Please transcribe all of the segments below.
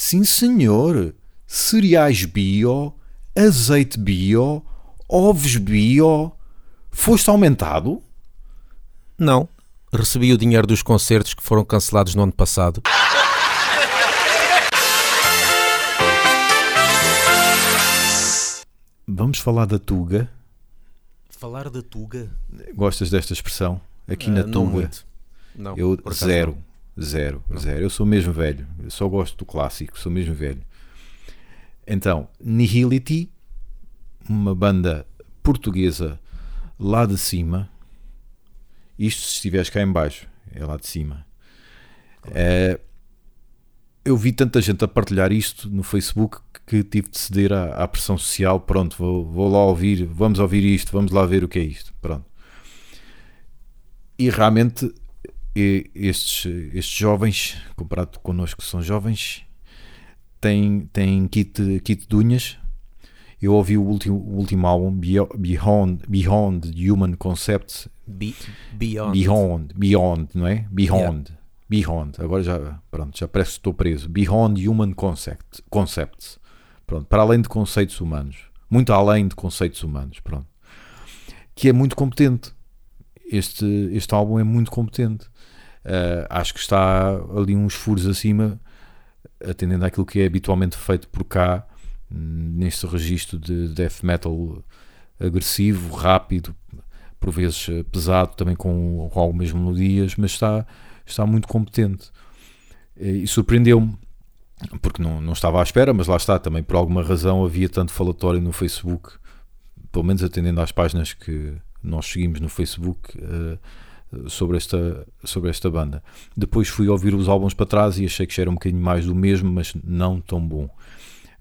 Sim, senhor. Cereais bio, azeite bio, ovos bio. Foste aumentado? Não. Recebi o dinheiro dos concertos que foram cancelados no ano passado. Vamos falar da Tuga. Falar da Tuga? Gostas desta expressão? Aqui Ah, na não Tuga. muito. Não, Eu por acaso zero, zero, zero. Eu sou mesmo velho. Eu só gosto do clássico, sou mesmo velho. Então, Nihility, uma banda portuguesa lá de cima. Isto se estiveres cá em baixo, é lá de cima. É, eu vi tanta gente a partilhar isto no Facebook que tive de ceder à, à pressão social. Pronto, vou, vou lá ouvir, vamos ouvir isto, vamos lá ver o que é isto. Pronto. E realmente e estes, estes jovens, comparado connosco que são jovens, têm, têm kit, kit de unhas. Eu ouvi o último, o último álbum, Beyond, Beyond, Beyond Human Concepts. Be- Beyond. Beyond, Beyond, não é? Beyond. Beyond. Agora já, pronto, já parece que estou preso. Beyond Human Concept, Concepts. Pronto, para além de conceitos humanos. Muito além de conceitos humanos, pronto. Que é muito competente. Este, este álbum é muito competente. Uh, acho que está ali uns furos acima, atendendo àquilo que é habitualmente feito por cá, hum, neste registro de death metal agressivo, rápido, por vezes eh, pesado, também com, com algumas melodias, mas está, está muito competente. E surpreendeu-me, porque não, não estava à espera, mas lá está, também por alguma razão havia tanto falatório no Facebook, pelo menos atendendo às páginas que nós seguimos no Facebook. eh, sobre esta, sobre esta banda. Depois fui ouvir os álbuns para trás e achei que já era um bocadinho mais do mesmo, mas não tão bom.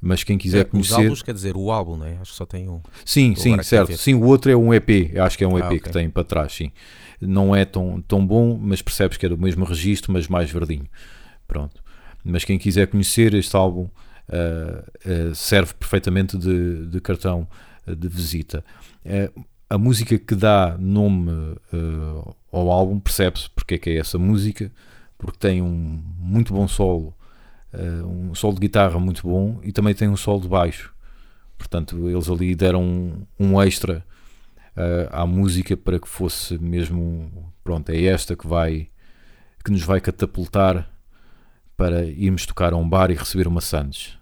Mas quem quiser É, Os conhecer. álbuns quer dizer o álbum, né? Acho que só tem um. Sim, Estou sim, certo. Sim, o outro é um EP. Acho que é um EP Ah, que ok. tem para trás, sim. Não é tão, tão bom, mas percebes que é do mesmo registro, mas mais verdinho. Pronto. Mas quem quiser conhecer este álbum ah, ah, serve perfeitamente de, de cartão de visita. A música que dá nome ah, ao álbum percebe-se porque é que é essa música, porque tem um muito bom solo, ah, um solo de guitarra muito bom e também tem um solo de baixo. Portanto, eles ali deram um, um extra ah, à música para que fosse mesmo, pronto, é esta que vai que nos vai catapultar para irmos tocar a um bar e receber uma Sandes.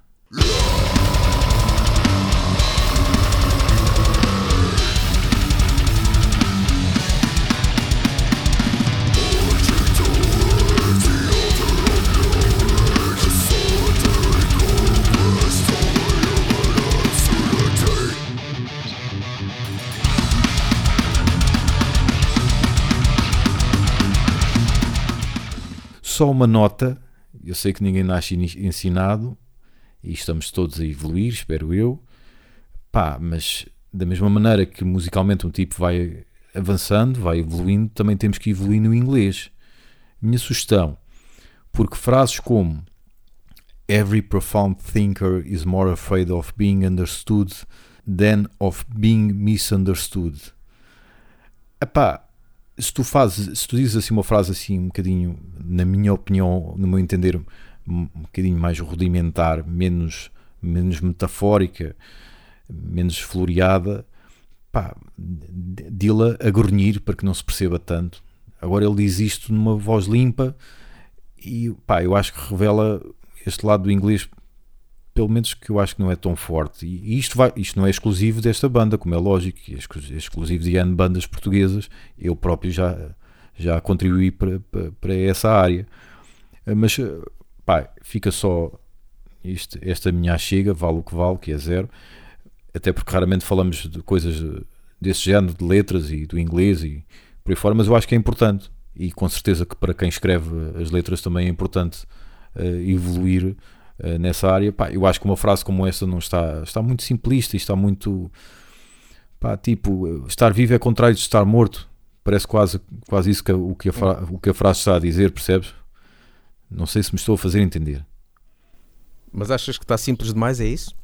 Só uma nota, eu sei que ninguém nasce ensinado e estamos todos a evoluir, espero eu. Pá, mas da mesma maneira que musicalmente um tipo vai avançando, vai evoluindo, também temos que evoluir no inglês. Minha sugestão, porque frases como Every profound thinker is more afraid of being understood than of being misunderstood. Epá, se tu fazes, se tu dizes assim uma frase assim um bocadinho, na minha opinião, no meu entender, um bocadinho mais rudimentar, menos, menos metafórica, menos floreada, pá, d- dila a grunhir para que não se perceba tanto. Agora ele diz isto numa voz limpa e pá, eu acho que revela este lado do inglês, pelo menos que eu acho que não é tão forte. E isto, vai, isto não é exclusivo desta banda, como é lógico, é é exclusivo de bandas portuguesas. Eu próprio já, já contribuí para, para, para essa área. Eh, Mas eh, pá, fica só isto, esta minha chega, vale o que vale, que é zero. Até porque raramente falamos de coisas eh, desse género, de letras e do inglês e por aí fora, mas eu acho que é importante. E com certeza que para quem escreve as letras também é importante eh, evoluir eh, nessa área. Pá, eu acho que uma frase como essa não está, está muito simplista e está muito pá, tipo, estar vivo é contrário de estar morto. Parece quase, quase isso que, a- o, que a o que a frase está a dizer, percebes? Não sei se me estou a fazer entender. Mas achas que está simples demais? É isso?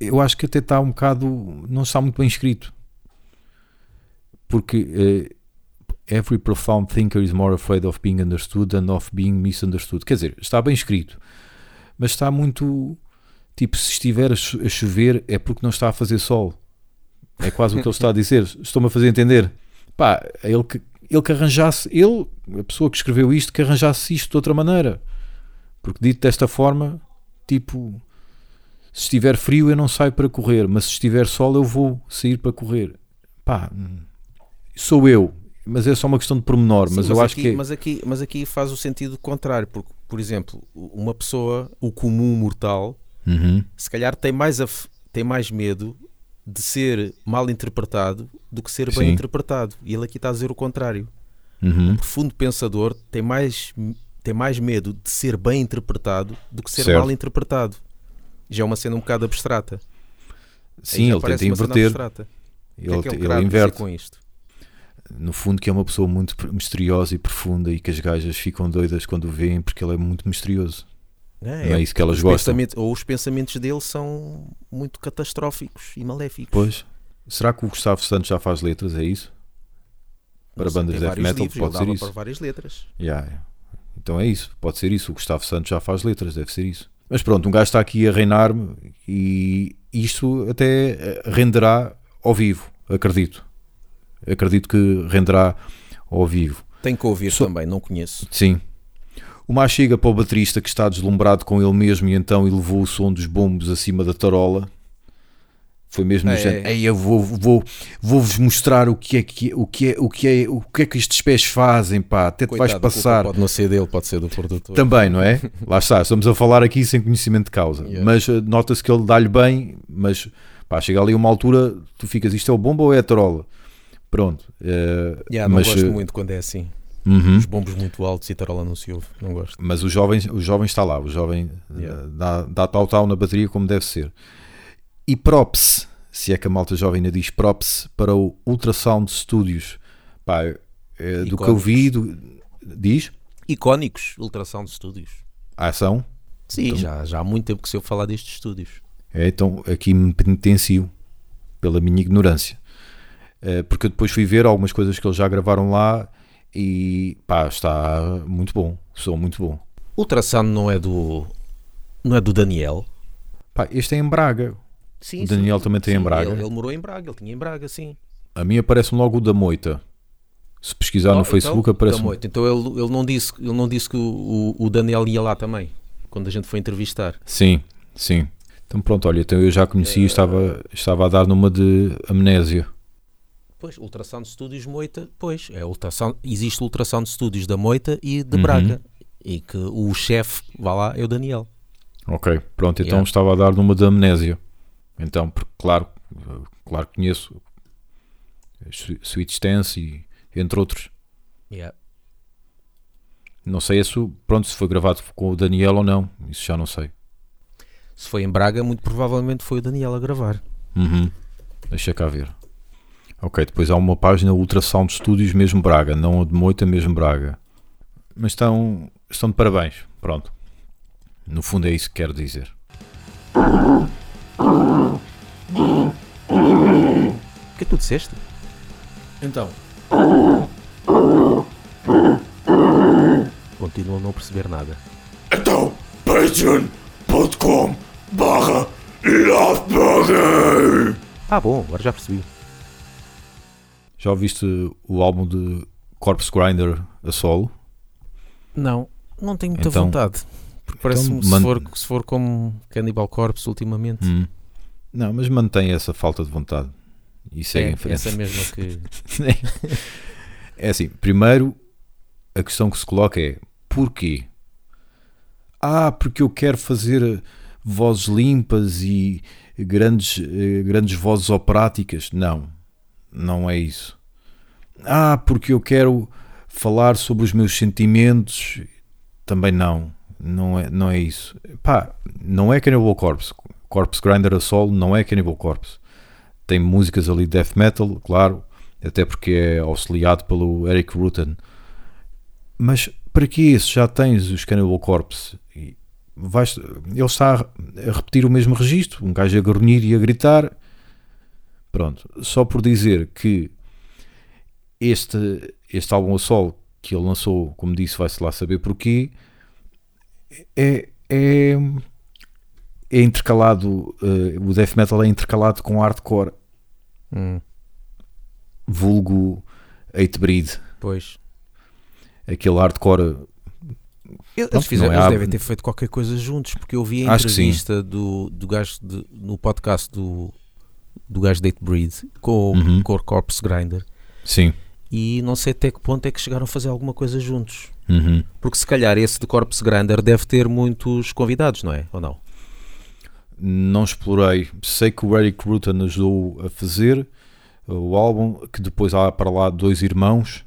Eu acho que até está um bocado. não está muito bem escrito. Porque eh, every profound thinker is more afraid of being understood than of being misunderstood. Quer dizer, está bem escrito, mas está muito. Tipo, se estiver a cho- a chover é porque não está a fazer sol. É quase o que ele está a dizer. Estou-me a fazer entender. Pá, ele que, ele que arranjasse, ele, a pessoa que escreveu isto, que arranjasse isto de outra maneira. Porque dito desta forma, tipo, se estiver frio eu não saio para correr, mas se estiver sol eu vou sair para correr. Pá, sou eu, mas é só uma questão de pormenor. Sim, mas, eu acho aqui, que. é- mas, aqui, mas aqui faz o sentido contrário, porque, por exemplo, uma pessoa, o comum mortal, Uhum, se calhar tem mais, tem mais medo de ser mal interpretado do que ser bem Sim. interpretado. E ele aqui está a dizer o contrário. uhum, O profundo pensador tem mais, tem mais medo de ser bem interpretado do que ser Certo. mal interpretado. Já é uma cena um bocado abstrata. Sim, ele tenta inverter. abstrata. O que Ele, é que ele ele inverte. com isto? No fundo, que é uma pessoa muito misteriosa e profunda e que as gajas ficam doidas quando o veem porque ele é muito misterioso. É, Não é isso que elas os gostam. ou os pensamentos dele são muito catastróficos e maléficos. Pois, será que o Gustavo Santos já faz letras? É isso? Para sei, bandas de death metal livros, pode ser isso. para várias letras. Yeah, yeah. Então é isso, pode ser isso. O Gustavo Santos já faz letras, deve ser isso. Mas pronto, um gajo está aqui a reinar-me e isto até eh, renderá ao vivo, acredito. Acredito que renderá ao vivo. Tem que ouvir Só- também, não conheço. Sim. O mais chega para o baterista que está deslumbrado com ele mesmo e então elevou o som dos bombos acima da tarola. Foi mesmo no É, género, é. "Ei, eu vou, vou, vou-vos mostrar o que é que o que é o que é o que é que estes pés fazem, pá, até te Coitado, vais a culpa passar. Pode não ser dele, pode ser do produtor. Também, não é? Lá está, estamos a falar aqui sem conhecimento de causa. Yeah. Mas eh, nota-se que ele dá-lhe bem, mas pá, chega ali uma altura, tu ficas, isto é o bombo ou é a tarola? Pronto. eh, Yeah, não mas, gosto eh, muito quando é assim. uhum. Os bombos muito altos e tarola não se ouve. Não gosto. Mas o jovem, o jovem está lá, o jovem Yeah. eh, dá, dá tal tal na bateria como deve ser. E props, se é que a malta jovem ainda diz props, para o Ultrasound Studios. Pá, eh, do que eu vi, do- diz, Icónicos, Ultrasound Studios. a ação. Sim, Então- já, já há muito tempo que se eu falar destes estúdios. É, então aqui me penitencio pela minha ignorância. Eh, porque eu depois fui ver algumas coisas que eles já gravaram lá e pá, está muito bom, som muito bom. Ultrasound não é do. Não é do Daniel. Pá, este é em Braga. Sim, O Daniel também tem em Braga. Ele, ele morou em Braga, ele tinha em Braga, sim. A mim aparece-me logo o da Moita. Se pesquisar no Oh, Facebook então, aparece da moita. Então ele, ele, não disse, ele não disse que o, o, o Daniel ia lá também, quando a gente foi entrevistar. Sim, sim. Então pronto, olha, então eu já conhecia Eh, e estava, estava a dar numa de amnésia. Pois, Ultrasound Studios Moita, pois, é ultrasound, existe Ultrasound Studios da Moita e de Uhum. Braga. E que o chefe, vá lá, é o Daniel. Ok, pronto, então Yeah. estava a dar numa de amnésia. Então, porque, claro, claro que conheço Sweet Stance e entre outros. Yeah. Não sei se, o- pronto, se foi gravado com o Daniel ou não, isso já não sei. Se foi em Braga, muito provavelmente foi o Daniel a gravar. Uhum. Deixa cá ver. Ok, depois há uma página Ultrasound Studios mesmo Braga, não a de Moita mesmo Braga. Mas estão, estão de parabéns, pronto. No fundo é isso que quero dizer. O que é que tu disseste? Então, Continuo a não perceber nada. então patreon.com barra Ah, bom, agora já percebi. Já ouviste o álbum de Corpse Grinder a solo? Não, não tenho muita Então- vontade. Porque parece-me que man- se, for, se for como Cannibal Corpse ultimamente. Hum. Não, mas mantém essa falta de vontade. E segue é, em frente. essa mesma que. É assim, primeiro a questão que se coloca é porquê? Ah, porque eu quero fazer vozes limpas e grandes, eh, grandes vozes operáticas. Não, não é isso. Ah, porque eu quero falar sobre os meus sentimentos. Também não, não é, não é isso. Pá, não é Cannibal Corpse. Corpse Grinder a solo não é Cannibal Corpse. Tem músicas ali de death metal, claro, até porque é auxiliado pelo Eric Rutan. Mas para que se já tens os Cannibal Corpse? E vais, ele está a repetir o mesmo registro, um gajo a grunhir e a gritar. Pronto, só por dizer que este, este álbum a solo que ele lançou, como disse, vai-se lá saber porquê, é, é, é intercalado, eh, o death metal é intercalado com hardcore, Hum, vulgo 8 breed, pois. aquele hardcore. Eles, Pronto, fizeram, é eles devem ter feito qualquer coisa juntos, porque eu vi a entrevista do, do gajo de- no podcast do, do gajo Date Breed com, Uhum. o Corpse Grinder Sim. e não sei até que ponto é que chegaram a fazer alguma coisa juntos. Uhum. Porque se calhar esse de Corpse Grinder deve ter muitos convidados, não é? Ou não? Não explorei. Sei que o Eric Rutan ajudou a fazer o álbum, que depois há para lá dois irmãos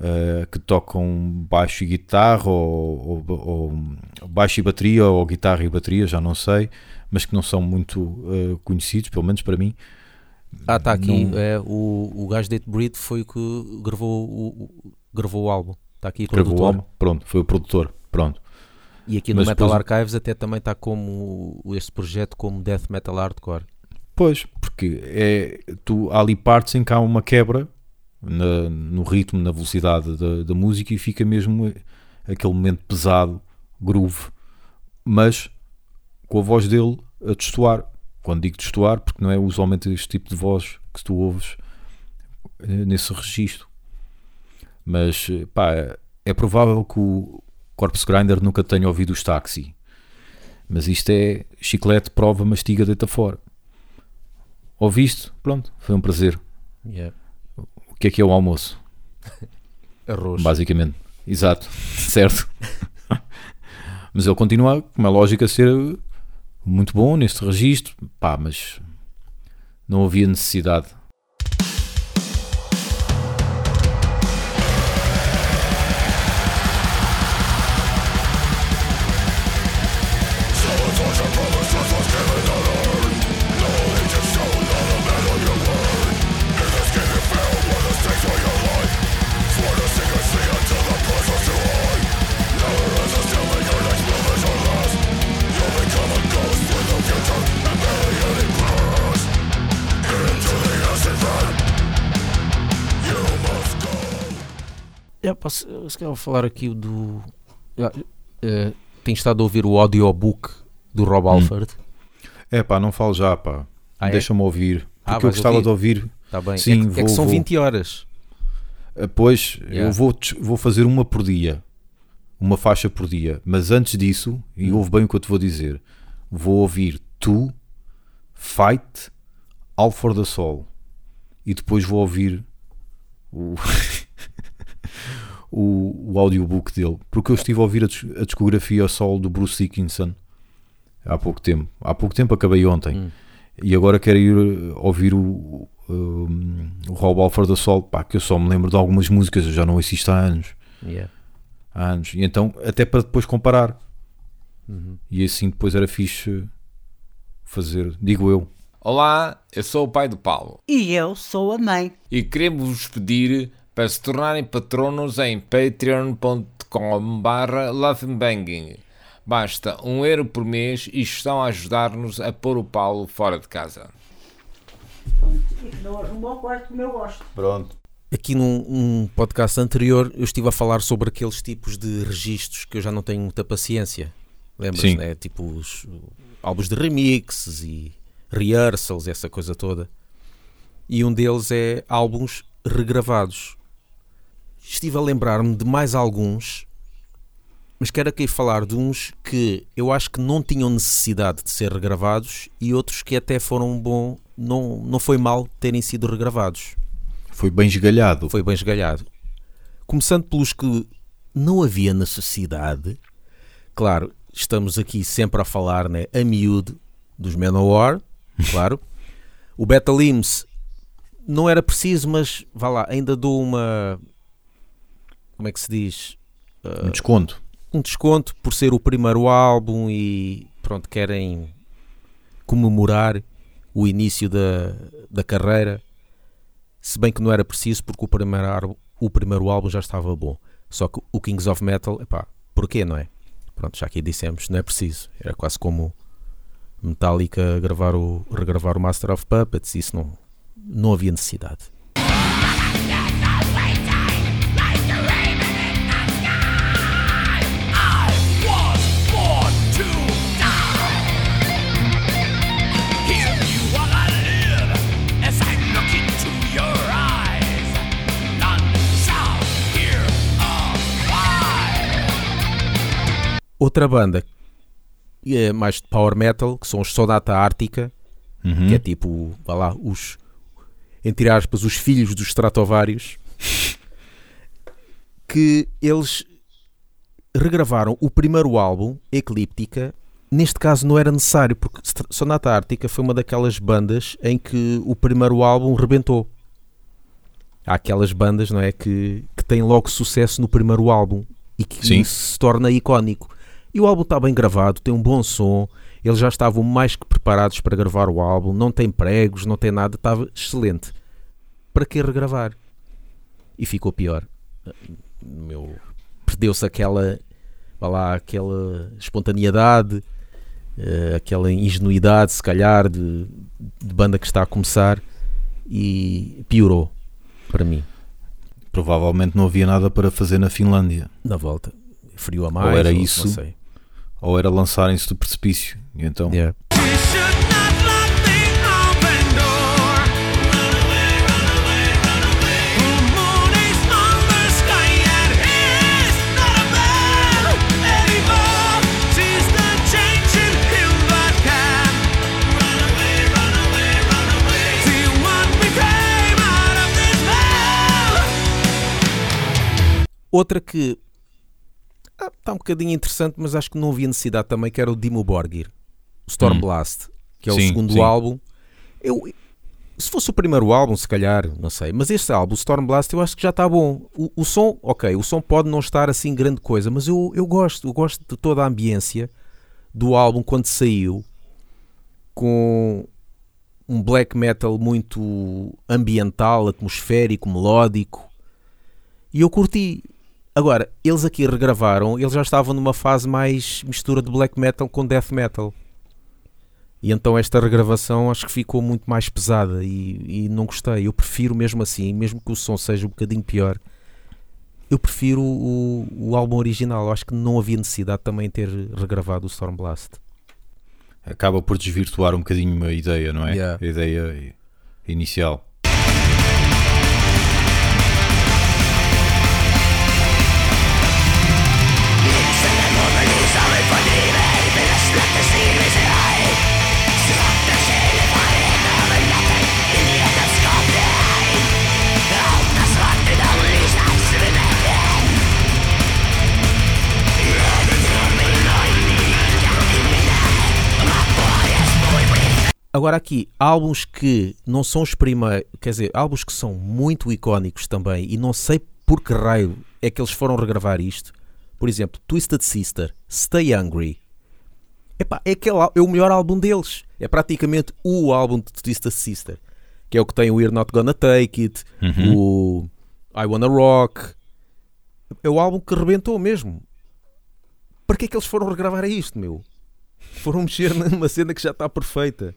eh, que tocam baixo e guitarra, ou, ou- ou baixo e bateria, ou guitarra e bateria, já não sei, mas que não são muito eh, conhecidos, pelo menos para mim. Ah, está aqui. Não- É, o, o gajo Date Breed foi o que gravou o, o- gravou o álbum. Está aqui o Gravou o álbum, pronto, foi o produtor, pronto. E aqui no Mas Metal depois- Archives até também está como este projeto como Death Metal Hardcore. Pois, porque é, tu, há ali partes em que há uma quebra na- no ritmo, na velocidade da, da música e fica mesmo aquele momento pesado, groove, mas com a voz dele a destoar. Quando digo destoar, porque não é usualmente este tipo de voz que tu ouves eh, nesse registro. Mas eh, pá, é provável que o Corpse Grinder nunca tenha ouvido os Taxi. Mas isto é chiclete, prova, mastiga, deita fora. Ouviste? Pronto, foi um prazer. Yeah. O que é que é o almoço? Arroz. Basicamente. Exato. Certo. mas ele continua, como é lógico, a ser muito bom neste registro. Pá, mas não havia necessidade. Se calhar vou falar aqui do. Yeah, eh, tenho estado a ouvir o audiobook do Rob Alford. É pá, não falo já, pá. Ah, é? Deixa-me ouvir. Ah, Porque eu vais gostava ouvir? de ouvir. Tá bem. Sim, é, que, é vou- que são vou. 20 horas. Uh, Pois, Yeah. eu vou, vou fazer uma por dia. Uma faixa por dia. Mas antes disso, e Hum. ouve bem o que eu te vou dizer, vou ouvir Tu, Fight, All for the Soul. E depois vou ouvir o, o, o audiobook dele. Porque eu estive a ouvir a, a discografia solo do Bruce Dickinson há pouco tempo. Há pouco tempo acabei ontem. Hum. E agora quero ir uh, ouvir o, um, o Rob Alford da Sol, pá, que eu só me lembro de algumas músicas, eu já não assisto há anos. Yeah. Há anos. E então, até para depois comparar. Uhum. E assim depois era fixe fazer, digo eu. Olá, eu sou o pai do Paulo E eu sou a mãe. e queremos vos pedir para se tornarem patronos em patreon.com barra laughingbanking. Basta um euro por mês e estão a ajudar-nos a pôr o Paulo fora de casa. Não arrumou o quarto como eu gosto. Pronto. Aqui num um podcast anterior eu estive a falar sobre aqueles tipos de registros que eu já não tenho muita paciência. Lembras, né? Tipo os uh, álbuns de remixes e rehearsals, essa coisa toda. E um deles é álbuns regravados. Estive a lembrar-me de mais alguns, mas quero aqui falar de uns que eu acho que não tinham necessidade de ser regravados e outros que até foram bom, não, não foi mal terem sido regravados Foi bem esgalhado. foi bem esgalhado. Começando pelos que não havia necessidade, claro, estamos aqui sempre a falar né, a miúdo dos Manowar, claro. O Battle Hymns não era preciso, mas vá lá, ainda dou uma. Como é que se diz? Um desconto. um desconto por ser o primeiro álbum e pronto, querem comemorar o início da, da carreira. Se bem que não era preciso porque o primeiro, o primeiro álbum já estava bom. Só que o Kings of Metal, epá, porquê, não é? Pronto, já aqui dissemos, não é preciso. Era quase como Metallica gravar o, regravar o Master of Puppets, isso não, não havia necessidade. Outra banda é mais de power metal, que são os Sonata Ártica, Uhum. que é tipo, vá lá, os, entre aspas, os filhos dos Stratovarius, que eles regravaram o primeiro álbum, Eclíptica. Neste caso não era necessário, porque Sonata Ártica foi uma daquelas bandas em que o primeiro álbum rebentou. Há aquelas bandas, não é, que, que têm logo sucesso no primeiro álbum e que Sim. se torna icónico. E o álbum está bem gravado, tem um bom som, eles já estavam mais que preparados para gravar o álbum, não tem pregos, não tem nada, estava excelente. Para que regravar? E ficou pior. Meu, perdeu-se aquela, lá, aquela espontaneidade, eh, aquela ingenuidade, se calhar, de, de banda que está a começar e piorou para mim. Provavelmente não havia nada para fazer na Finlândia. Na volta, frio a mais, era não isso. sei. Ou era lançarem-se do precipício. E então, Yeah. Outra que ah, está um bocadinho interessante, mas acho que não havia necessidade também, que era o Dimo Borgir, Stormblast, que é o Sim, segundo sim. álbum. Eu, se fosse o primeiro álbum, se calhar, não sei, mas este álbum, Stormblast, eu acho que já está bom. O, o som, ok, o som pode não estar assim grande coisa, mas eu, eu gosto, eu gosto de toda a ambiência do álbum quando saiu, com um black metal muito ambiental, atmosférico, melódico, e eu curti. Agora, eles aqui regravaram, eles já estavam numa fase mais mistura de black metal com death metal. E então esta regravação acho que ficou muito mais pesada e, e não gostei. Eu prefiro mesmo assim, mesmo que o som seja um bocadinho pior, eu prefiro o, o álbum original. Acho que não havia necessidade também de ter regravado o Stormblast. acaba por desvirtuar um bocadinho a ideia, não é? Yeah. A ideia inicial. Agora aqui, álbuns que não são os primeiros, quer dizer, álbuns que são muito icónicos também e não sei por que raio é que eles foram regravar isto. Por exemplo, Twisted Sister, Stay Hungry. Epá, é, aquele, é o melhor álbum deles. É praticamente o álbum de Twisted Sister. Que é o que tem o We're Not Gonna Take It, o I Wanna Rock. É o álbum que rebentou mesmo. Para que é que eles foram regravar isto, meu? Foram mexer numa cena que já está perfeita.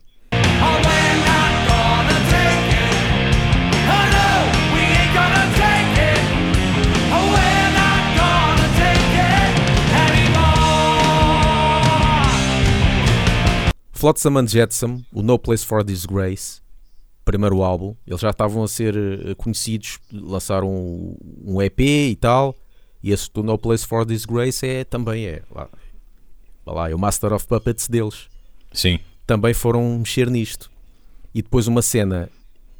Flotsam and Jetsam, o No Place for Disgrace, primeiro álbum, eles já estavam a ser eh, conhecidos, lançaram um, EP e tal, e esse do No Place for Disgrace é, também é, lá, lá, é o Master of Puppets deles. Sim. Também foram mexer nisto. E depois uma cena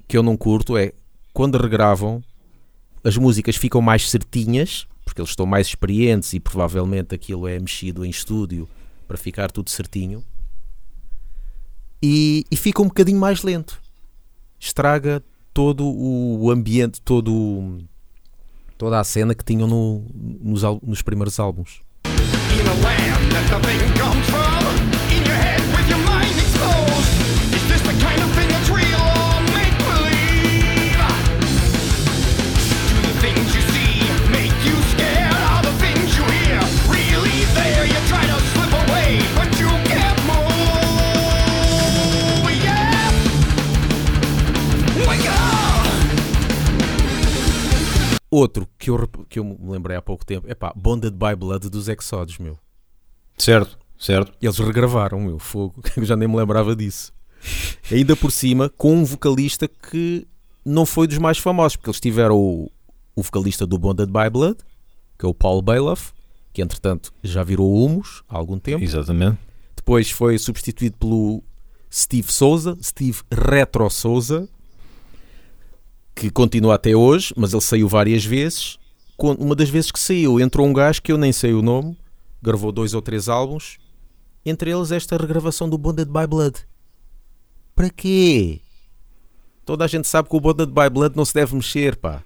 que eu não curto é quando regravam, as músicas ficam mais certinhas, porque eles estão mais experientes e provavelmente aquilo é mexido em estúdio para ficar tudo certinho. E, e fica um bocadinho mais lento. Estraga todo o ambiente, todo, toda a cena que tinham no- nos, nos primeiros álbuns. In Outro que eu, que eu me lembrei há pouco tempo é pá, Bonded by Blood dos Exodos, meu. Certo, certo. Eles regravaram, meu, fogo. Eu já nem me lembrava disso. Ainda por cima, com um vocalista que não foi dos mais famosos, porque eles tiveram o, o vocalista do Bonded by Blood, que é o Paul Bailoff, que entretanto já virou Humus há algum tempo. Exatamente. Depois foi substituído pelo Steve Souza, Steve Retro Souza, que continua até hoje, mas ele saiu várias vezes. Uma das vezes que saiu, entrou um gajo que eu nem sei o nome, gravou dois ou três álbuns, entre eles esta regravação do Bonded by Blood. Para quê? Toda a gente sabe que o Bonded by Blood não se deve mexer, pá.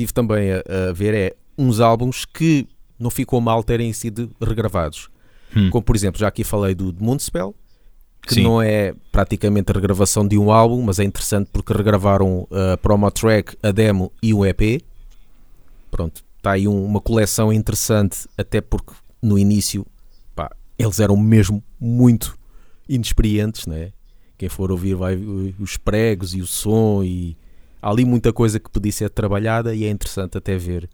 Estive também a, a ver é uns álbuns que não ficou mal terem sido regravados. Hum. Como por exemplo, já aqui falei do Moonspell, que Sim. não é praticamente a regravação de um álbum, mas é interessante porque regravaram a promo track, a demo e o EP. Pronto, está aí um- uma coleção interessante, até porque no início pá, eles eram mesmo muito inexperientes, né? Quem for ouvir vai ver os pregos e o som e há ali muita coisa que podia ser trabalhada e é interessante até ver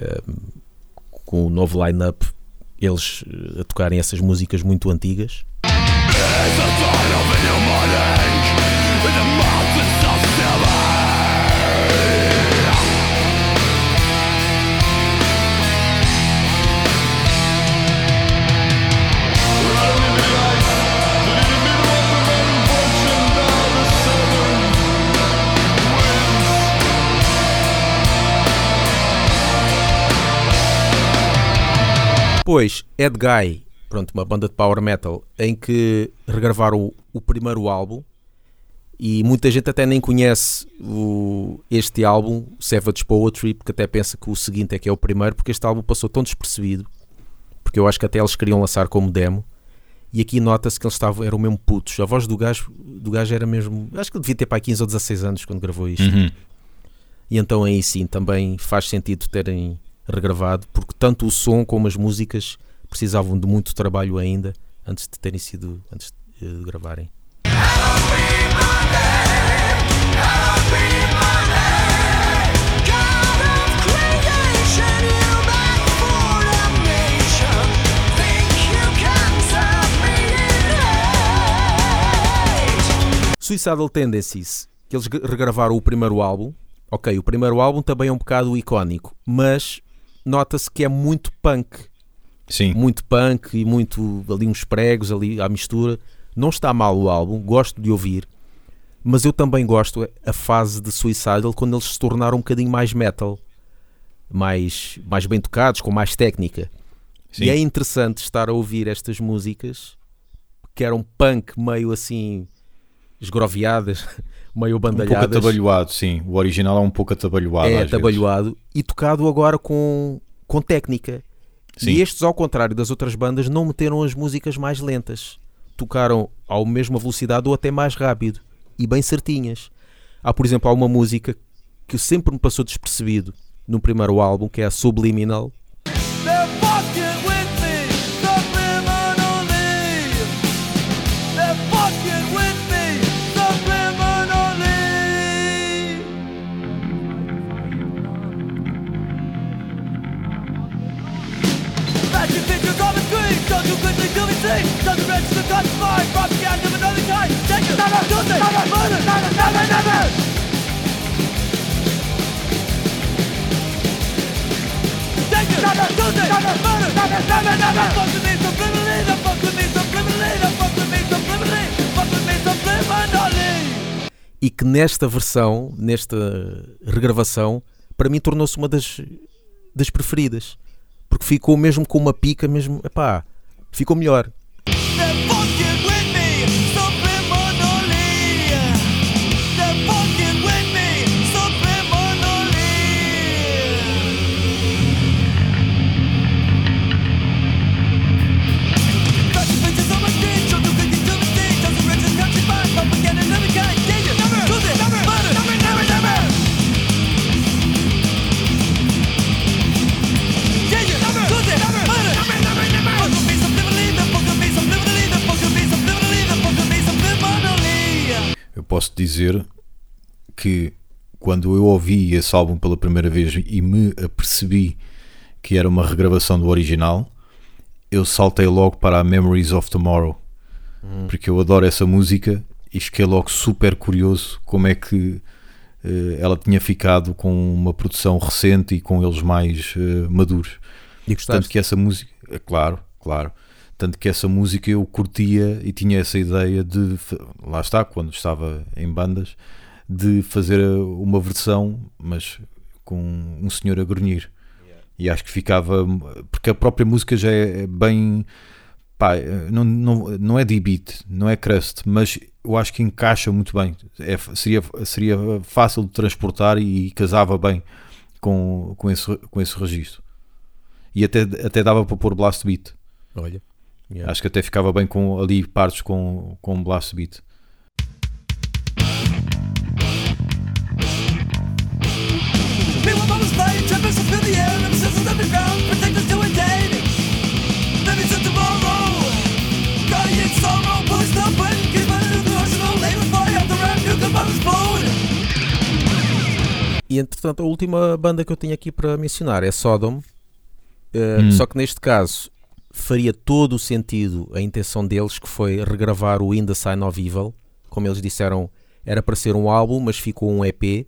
ehm, com o novo line-up eles eh, a tocarem essas músicas muito antigas. Depois, Ed Guy, pronto, uma banda de power metal, em que regravaram o, primeiro álbum e muita gente até nem conhece o- este álbum, Savage Poetry, porque até pensa que o seguinte é que é o primeiro, porque este álbum passou tão despercebido, porque eu acho que até eles queriam lançar como demo. E aqui nota-se que eles estavam, eram mesmo putos. A voz do gajo, do gajo era mesmo. Acho que ele devia ter para 15 ou 16 anos quando gravou isto. Uhum. E então aí sim também faz sentido terem regravado, porque tanto o som como as músicas precisavam de muito trabalho ainda antes de terem sido antes de, de gravarem. Suicidal Tendencies, que eles regravaram o primeiro álbum. Ok, o primeiro álbum também é um bocado icónico, mas nota-se que é muito punk. Sim. muito punk e muito ali uns pregos ali à mistura. Não está mal o álbum, gosto de ouvir, mas eu também gosto a fase de Suicidal quando eles se tornaram um bocadinho mais metal, mais, mais bem tocados, com mais técnica. Sim. E é interessante estar a ouvir estas músicas que eram punk meio assim esgroviadas, meio Um pouco bandalhadas. atabalhoado, sim. O original é um pouco atabalhoado. é vezes. atabalhoado e tocado agora com, com técnica. Sim. E estes, ao contrário das outras bandas, não meteram as músicas mais lentas. Tocaram à mesma velocidade ou até mais rápido. E bem certinhas. Há, por exemplo, há uma música que sempre me passou despercebido no primeiro álbum, que é a Subliminal. Fine, propaganda of another never, never, never, never, never, never. Never, never, never, never. Fuck with me subliminally, fuck with me subliminally, fuck with me subliminally, fuck with me subliminally. E que nesta versão, nesta regravação, para mim tornou-se uma das, das preferidas. Porque ficou mesmo com uma pica, mesmo, epá, ficou melhor. Quando eu ouvi esse álbum pela primeira vez e me apercebi que era uma regravação do original, eu saltei logo para a Memories of Tomorrow, porque eu adoro essa música e fiquei logo super curioso como é que eh, ela tinha ficado com uma produção recente e com eles mais eh, maduros. E Tanto gostaste? que essa música, é claro, claro. Tanto que essa música eu curtia e tinha essa ideia de, lá está, quando estava em bandas, de fazer uh, uma versão, mas com um senhor a grunhir. E acho que ficava, porque a própria música já é bem, pá, eh, não, não, não é de beat, não é crust, mas eu acho que encaixa muito bem. É, seria, seria fácil de transportar e, casava bem com, com, esse, com esse registro. E até, até dava para pôr blast beat. Olha. yeah. Acho que até ficava bem com ali partes com, com blast beat. E entretanto, a última banda que eu tenho aqui para mencionar é Sodom. Eh, Hum. Só que neste caso faria todo o sentido a intenção deles, que foi regravar o In the Sign of Evil. Como eles disseram, era para ser um álbum, mas ficou um EP.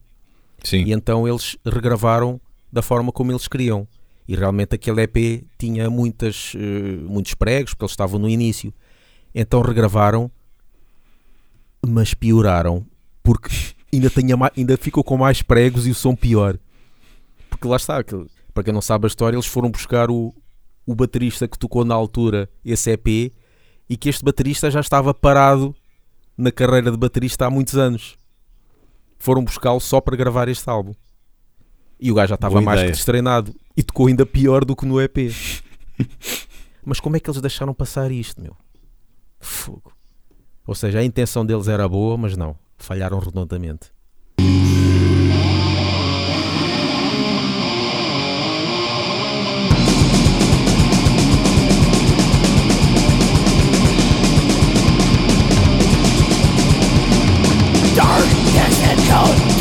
Sim, E então eles regravaram da forma como eles queriam. E realmente aquele EP tinha muitas, eh, muitos pregos, porque eles estavam no início. Então regravaram, mas pioraram, porque ainda, tinha mais, ainda ficou com mais pregos e o som pior. Porque lá está, aquele- para quem não sabe a história, eles foram buscar o, o baterista que tocou na altura esse EP e que este baterista já estava parado na carreira de baterista há muitos anos foram buscá-lo só para gravar este álbum. E o gajo já estava Boa mais que destreinado e tocou ainda pior do que no EP. Mas como é que eles deixaram passar isto, meu? Fogo. Ou seja, a intenção deles era boa, mas não. Falharam redondamente.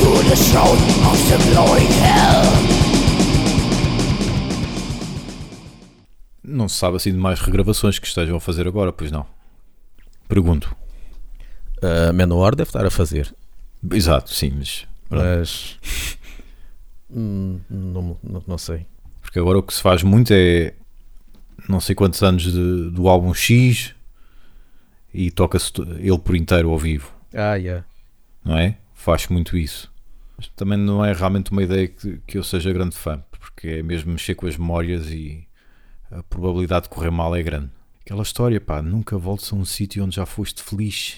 To the of the hell. não se sabe assim de mais regravações que estejam a fazer agora, pois não. Pergunto. A Manowar deve estar a fazer, Exato, sim, mas mas. Hum, não, não, não sei. porque agora o que se faz muito é não sei quantos anos de- do álbum X e toca-se to- ele por inteiro ao vivo, Ah, yeah. não é? Faz muito isso. Mas também não é realmente uma ideia que, que eu seja grande fã, porque é mesmo mexer com as memórias e a probabilidade de correr mal é grande. Aquela história, pá, nunca voltes a um sítio onde já foste feliz.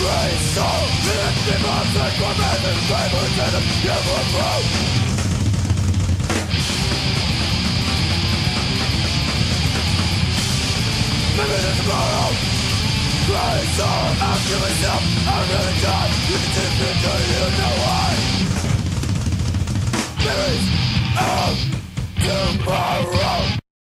soul and never Maybe tomorrow soul, I'm killing myself, I'm really done You can take me to you know why of tomorrow